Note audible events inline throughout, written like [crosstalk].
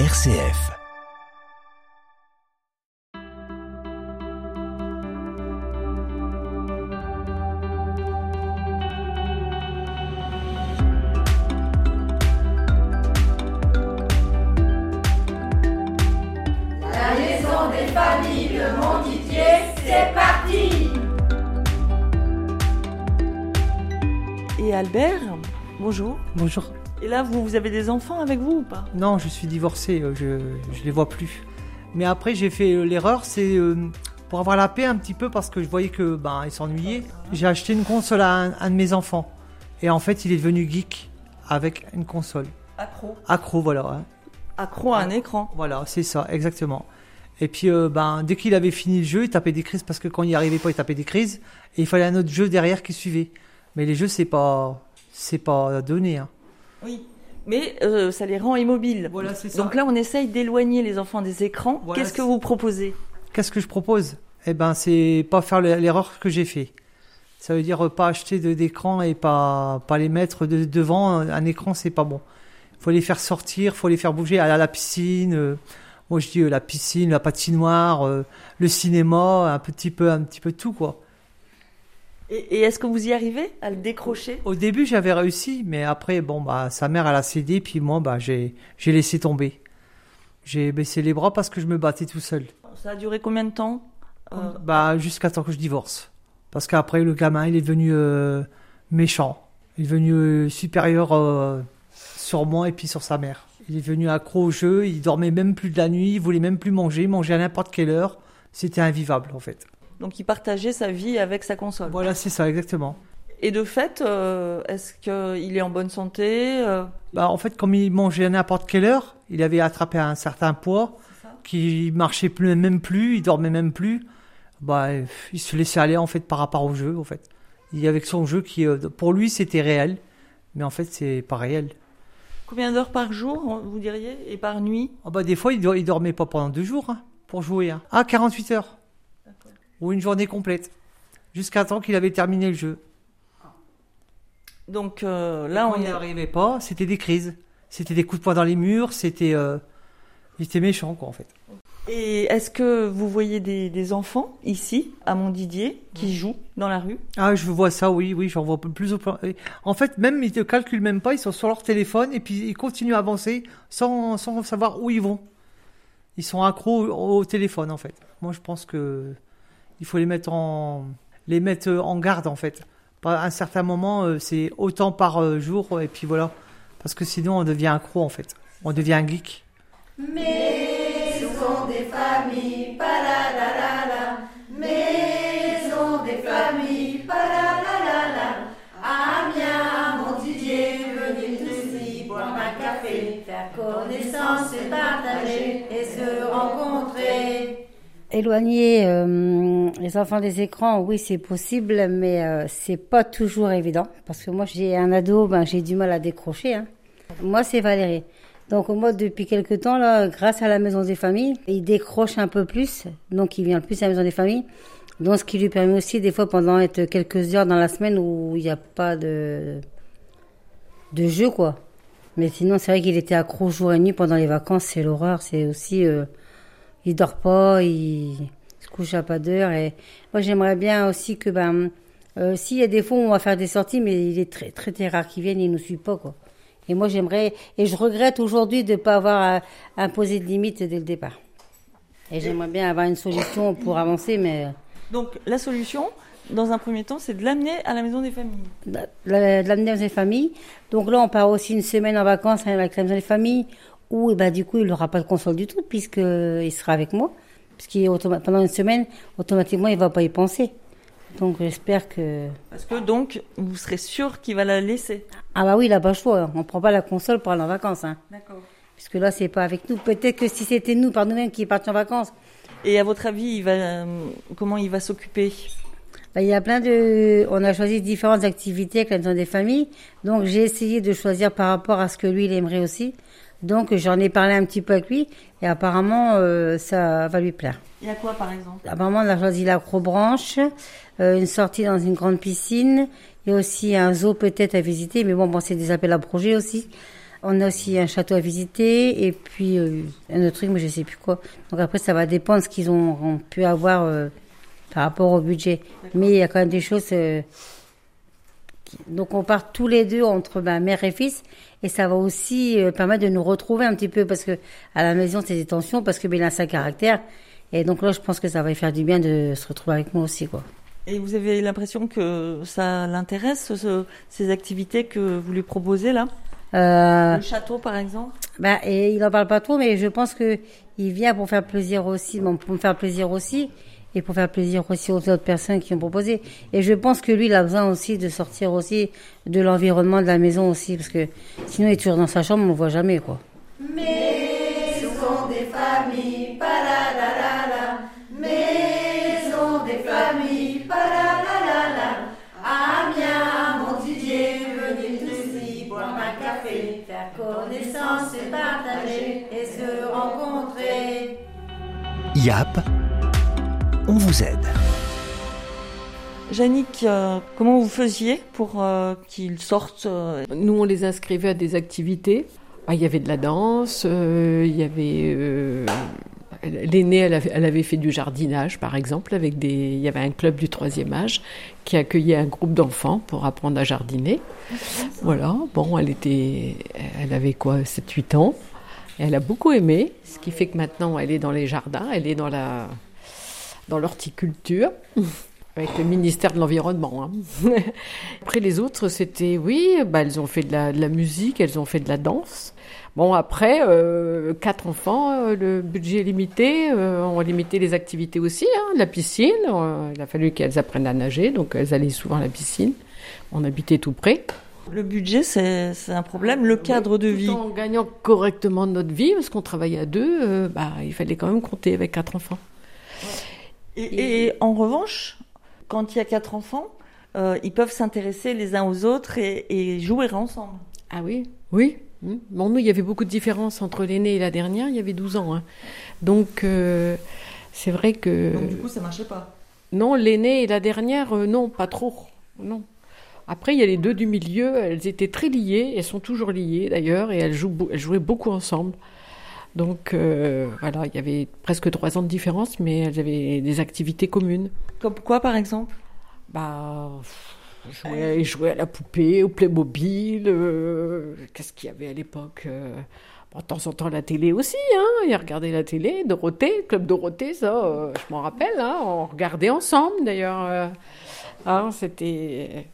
RCF. La maison des familles de Montdidier, c'est parti Et Albert, bonjour. Bonjour. Et là, vous, vous avez des enfants avec vous ou pas Non, je suis divorcé, euh, je je les vois plus. Mais après, j'ai fait euh, l'erreur, c'est euh, pour avoir la paix un petit peu parce que je voyais que ben ils s'ennuyaient. J'ai acheté une console à un, un de mes enfants et en fait, il est devenu geek avec une console. Accro. Accro, voilà. hein. Accro à un écran. Voilà, c'est ça, exactement. Et puis, euh, ben, dès qu'il avait fini le jeu, il tapait des crises parce que quand il n'y arrivait pas, il tapait des crises. Et il fallait un autre jeu derrière qui suivait. Mais les jeux, c'est pas, c'est pas donné. Hein. Oui. Mais euh, ça les rend immobiles. Voilà, c'est Donc là, on essaye d'éloigner les enfants des écrans. Voilà, Qu'est-ce que vous proposez? Qu'est-ce que je propose? Eh ben, c'est pas faire le- l'erreur que j'ai fait. Ça veut dire euh, pas acheter d'écran et pas pas les mettre de- devant un écran, c'est pas bon. Faut les faire sortir, faut les faire bouger, aller à la piscine. euh, moi, je dis euh, la piscine, la patinoire, euh, le cinéma, un petit peu, un petit peu tout quoi. Et, et est-ce que vous y arrivez à le décrocher? Au début, j'avais réussi, mais après, bon, bah, sa mère, elle a cédé, puis moi, bah, j'ai j'ai laissé tomber. J'ai baissé les bras parce que je me battais tout seul. Ça a duré combien de temps? Euh, Bah, jusqu'à temps que je divorce. Parce qu'après, le gamin, il est devenu euh, méchant. Il est devenu euh, supérieur euh, sur moi et puis sur sa mère. Il est devenu accro au jeu, il dormait même plus de la nuit, il voulait même plus manger, il mangeait à n'importe quelle heure. C'était invivable, en fait. Donc il partageait sa vie avec sa console. Voilà, c'est ça, exactement. Et de fait, euh, est-ce qu'il est en bonne santé euh, Bah, en fait, comme il mangeait à n'importe quelle heure, il avait attrapé un certain poids, qui marchait plus, même plus, il dormait même plus. Bah, il se laissait aller en fait par rapport au jeu, en fait. Il y avait que son jeu qui, euh, pour lui, c'était réel, mais en fait, c'est pas réel. Combien d'heures par jour, vous diriez Et par nuit? Ah bah, des fois, il, il dormait pas pendant deux jours hein, pour jouer. hein. Ah, 48 heures. Ou une journée complète. Jusqu'à temps qu'il avait terminé le jeu. Donc euh, là, on n'y est... arrivait pas, c'était des crises. C'était des coups de poing dans les murs, c'était. euh, il était méchant, quoi, en fait. Et est-ce que vous voyez des, des enfants ici, à Montdidier, qui jouent dans la rue? Ah, je vois ça, oui, oui, j'en vois plus au En fait, même, ils te calculent même pas, ils sont sur leur téléphone et puis ils continuent à avancer sans, sans savoir où ils vont. Ils sont accros au, au téléphone, en fait. Moi, je pense que il faut les mettre en, les mettre euh, en garde, en fait. À un certain moment, euh, c'est autant par euh, jour et puis voilà. Parce que sinon, on devient accro, en fait. On devient un geek. Maison des familles. Éloigner euh, les enfants des écrans, oui, c'est possible, mais euh, c'est pas toujours évident. Parce que moi, j'ai un ado, ben, j'ai du mal à décrocher. hein. Moi, c'est Valérie. Donc, moi, depuis quelque temps, là, grâce à la maison des familles, il décroche un peu plus. Donc, il vient plus à la maison des familles. Donc, ce qui lui permet aussi, des fois, pendant être quelques heures dans la semaine où il n'y a pas de, de jeu, quoi. Mais sinon, c'est vrai qu'il était accro jour et nuit pendant les vacances, c'est l'horreur. C'est aussi, euh, il dort pas, il se couche à pas d'heure. Et moi, j'aimerais bien aussi que, ben, euh, s'il y a des fois où on va faire des sorties, mais il est très, très, très rare qu'il vienne, il nous suit pas, quoi. Et moi, j'aimerais, et je regrette aujourd'hui de ne pas avoir euh, imposé de limites dès le départ. Et j'aimerais bien avoir une solution pour avancer, mais Donc la solution, dans un premier temps, c'est de l'amener à la maison des familles. de la- de l'amener dans les familles. Donc là, on part aussi une semaine en vacances avec la maison des familles, où eh ben, du coup, il n'aura pas de console du tout, puisqu'il sera avec moi. Puisqu'il pendant une semaine, automatiquement, il ne va pas y penser. Donc j'espère que... Parce que donc, vous serez sûr qu'il va la laisser. Ah bah oui, il n'a pas le choix. On ne prend pas la console pour aller en vacances. Hein. D'accord. Puisque là, c'est pas avec nous. Peut-être que si c'était nous, par nous-mêmes, qui partions en vacances, Et à votre avis, il va, euh, comment il va s'occuper? Bah, il y a plein de... On a choisi différentes activités avec la maison des familles. Donc j'ai essayé de choisir par rapport à ce que lui, il aimerait aussi. Donc j'en ai parlé un petit peu avec lui. Et apparemment, euh, ça va lui plaire. Il y a quoi par exemple? Apparemment, on a choisi l'acrobranche, euh, une sortie dans une grande piscine, et aussi un zoo peut-être à visiter, mais bon, bon c'est des appels à projets aussi. On a aussi un château à visiter et puis euh, un autre truc, mais je sais plus quoi. Donc après, ça va dépendre de ce qu'ils ont, ont pu avoir euh, par rapport au budget. Mais il y a quand même des choses. Donc on part tous les deux entre bah, mère et fils. Et ça va aussi euh, permettre de nous retrouver un petit peu parce que à la maison c'est des tensions parce que ben, il a sa caractère. Et donc là je pense que ça va lui faire du bien de se retrouver avec moi aussi quoi. Et vous avez l'impression que ça l'intéresse, ce- ces activités que vous lui proposez là? Euh, Le château, par exemple? Bah, et il en parle pas trop, mais je pense que il vient pour faire plaisir aussi, bon, pour me faire plaisir aussi, et pour faire plaisir aussi aux autres personnes qui ont proposé. Et je pense que lui, il a besoin aussi de sortir aussi de l'environnement de la maison aussi, parce que sinon il est toujours dans sa chambre, on le voit jamais, quoi. Familles, palalalala. Maison des familles, boire un café, faire connaissance et partager et se rencontrer. YAP, on vous aide. Yannick, euh, comment vous faisiez pour euh, qu'il sorte euh, Nous, on les inscrivait à des activités. Ah, il y avait de la danse, euh, il y avait... euh, L'aînée, elle avait, elle avait fait du jardinage, par exemple, avec des... Il y avait un club du troisième âge qui accueillait un groupe d'enfants pour apprendre à jardiner. Voilà, bon, elle était... Elle avait quoi, 7-8 ans. Et elle a beaucoup aimé, ce qui fait que maintenant, elle est dans les jardins, elle est dans la... dans l'horticulture. [laughs] Avec le ministère de l'Environnement. hein. [laughs] Après, les autres, c'était, oui, bah, elles ont fait de la, de la musique, elles ont fait de la danse. Bon, après, euh, quatre enfants, euh, le budget est limité. euh, on a limité les activités aussi. Hein, la piscine, euh, il a fallu qu'elles apprennent à nager, donc elles allaient souvent à la piscine. On habitait tout près. Le budget, c'est un problème. Le cadre de Tout vie. En gagnant correctement notre vie, parce qu'on travaillait à deux, bah, il fallait quand même compter avec quatre enfants. Et, et en revanche, quand il y a quatre enfants, euh, ils peuvent s'intéresser les uns aux autres et, et jouer ensemble. Ah oui Oui. Bon, nous, il y avait beaucoup de différences entre l'aînée et la dernière. Il y avait 12 ans. hein. Donc, euh, c'est vrai que... Donc du coup, ça marchait pas. Non, l'aînée et la dernière, euh, non, pas trop. Non. Après, il y a les deux du milieu. Elles étaient très liées. Elles sont toujours liées, d'ailleurs. Et elles, jouent, elles jouaient beaucoup ensemble. Donc, euh, voilà, il y avait presque trois ans de différence, mais elles avaient des activités communes. Comme quoi, par exemple? Bah, jouer, jouer à la poupée, au Playmobil. euh, Qu'est-ce qu'il y avait à l'époque euh, De temps en temps, la télé aussi. Hein, il regardait la télé, Dorothée, Club Dorothée, ça, euh, je m'en rappelle. Hein, on regardait ensemble, d'ailleurs. euh, hein, c'était...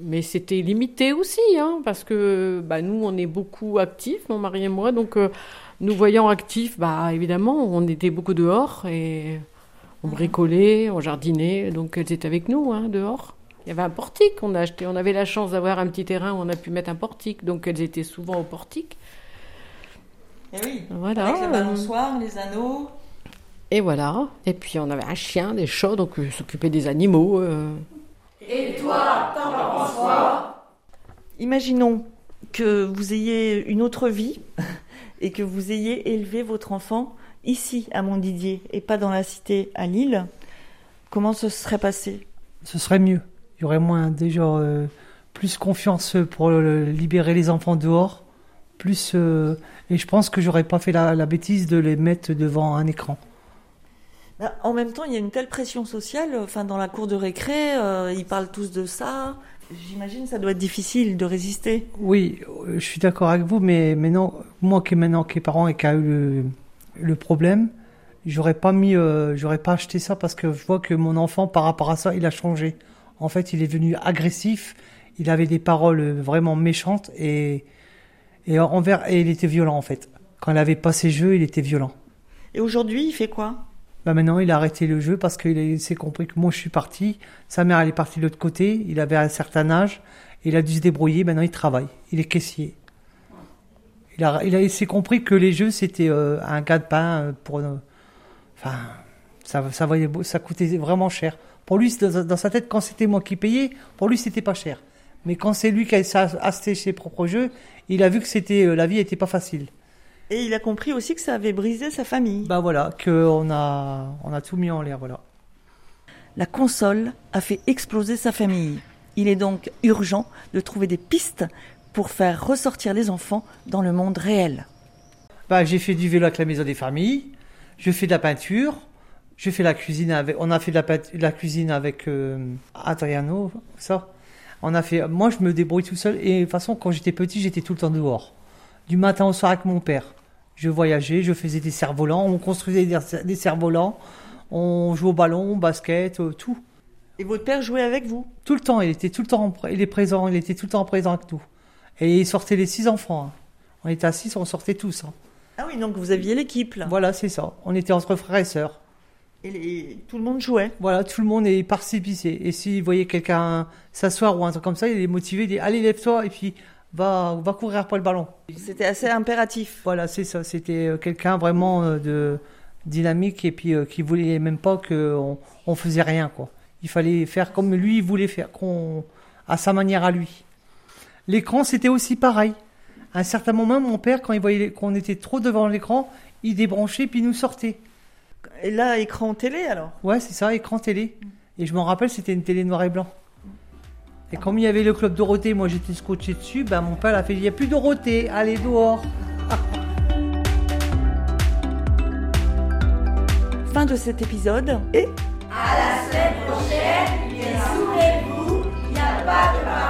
Mais c'était limité aussi, hein, parce que bah, nous, on est beaucoup actifs, mon mari et moi. Donc, euh, nous voyant actifs, bah, évidemment, on était beaucoup dehors et on bricolait, on jardinait. Donc, elles étaient avec nous, hein, dehors. Il y avait un portique qu'on a acheté. On avait la chance d'avoir un petit terrain où on a pu mettre un portique. Donc, elles étaient souvent au portique. Eh oui. Voilà. Avec la balançoire, les anneaux. Et voilà. Et puis, on avait un chien, des chats, donc euh, s'occuper des animaux. euh. Et toi, t'en penses quoi? Imaginons que vous ayez une autre vie et que vous ayez élevé votre enfant ici à Montdidier et pas dans la cité à Lille. Comment ce serait passé? Ce serait mieux. Il y aurait moins, déjà, euh, plus confiance pour libérer les enfants dehors. Plus, euh, et je pense que j'aurais pas fait la bêtise de les mettre devant un écran. Bah, En même temps, il y a une telle pression sociale. Enfin, dans la cour de récré, euh, ils parlent tous de ça. J'imagine que ça doit être difficile de résister. Oui, euh, je suis d'accord avec vous, mais maintenant, moi qui maintenant qui est parent et qui a eu le, le problème, j'aurais pas mis, euh, j'aurais pas acheté ça parce que je vois que mon enfant, par rapport à ça, il a changé. En fait, il est devenu agressif. Il avait des paroles vraiment méchantes et et envers et il était violent en fait. Quand il avait pas ses jeux, il était violent. Et aujourd'hui, il fait quoi? Bah maintenant, il a arrêté le jeu parce qu'il s'est compris que moi je suis parti. Sa mère elle est partie de l'autre côté. Il avait un certain âge. Il a dû se débrouiller. Maintenant, il travaille. Il est caissier. Il a, il il s'est compris que les jeux c'était euh, un gars de pain euh, pour. euh, Enfin, ça, ça, valait ça coûtait vraiment cher. Pour lui, dans, sa tête, quand c'était moi qui payais, pour lui c'était pas cher. Mais quand c'est lui qui a acheté ses propres jeux, il a vu que c'était la vie était pas facile. Et il a compris aussi que ça avait brisé sa famille. Bah voilà, que on a, on a tout mis en l'air, voilà. La console a fait exploser sa famille. Il est donc urgent de trouver des pistes pour faire ressortir les enfants dans le monde réel Bah, j'ai fait du vélo avec la maison des familles. Je fais de la peinture. Je fais la cuisine avec. On a fait de la, de la cuisine avec euh, Adriano, ça. On a fait. Moi, je me débrouille tout seul. Et de toute façon, quand j'étais petit, j'étais tout le temps dehors. Du matin au soir avec mon père. Je voyageais, je faisais des cerfs-volants, on construisait des, cerfs-volants, on jouait au ballon, au basket, euh, tout. Et votre père jouait avec vous? Tout le temps, il était tout le temps, il est présent, il était tout le temps présent avec nous. Et il sortait les six enfants. hein. On était à six, on sortait tous. hein. Ah oui, donc vous aviez l'équipe là. Voilà, c'est ça. On était entre frères et sœurs. Et les- tout le monde jouait? Voilà, tout le monde est participé. Et s'il voyait quelqu'un s'asseoir ou un truc comme ça, il est motivé, il dit Allez, lève-toi et puis va, va courir pour le ballon. C'était assez impératif. Voilà, c'est ça. C'était euh, quelqu'un vraiment euh, de dynamique et puis euh, qui voulait même pas qu'on on faisait rien, quoi. Il fallait faire comme lui, il voulait faire, qu'on, à sa manière à lui. L'écran, c'était aussi pareil. À un certain moment, mon père, quand il voyait qu'on était trop devant l'écran, il débranchait puis il nous sortait. Et là, écran télé alors? Ouais, c'est ça, écran télé. Et je me rappelle, c'était une télé noir et blanc. Et comme il y avait le club Dorothée, moi j'étais scotché dessus, ben mon père a fait, il n'y a plus Dorothée, allez dehors. [laughs] Fin de cet épisode. Et? À la semaine prochaine, et souvenez-vous, il n'y a pas de.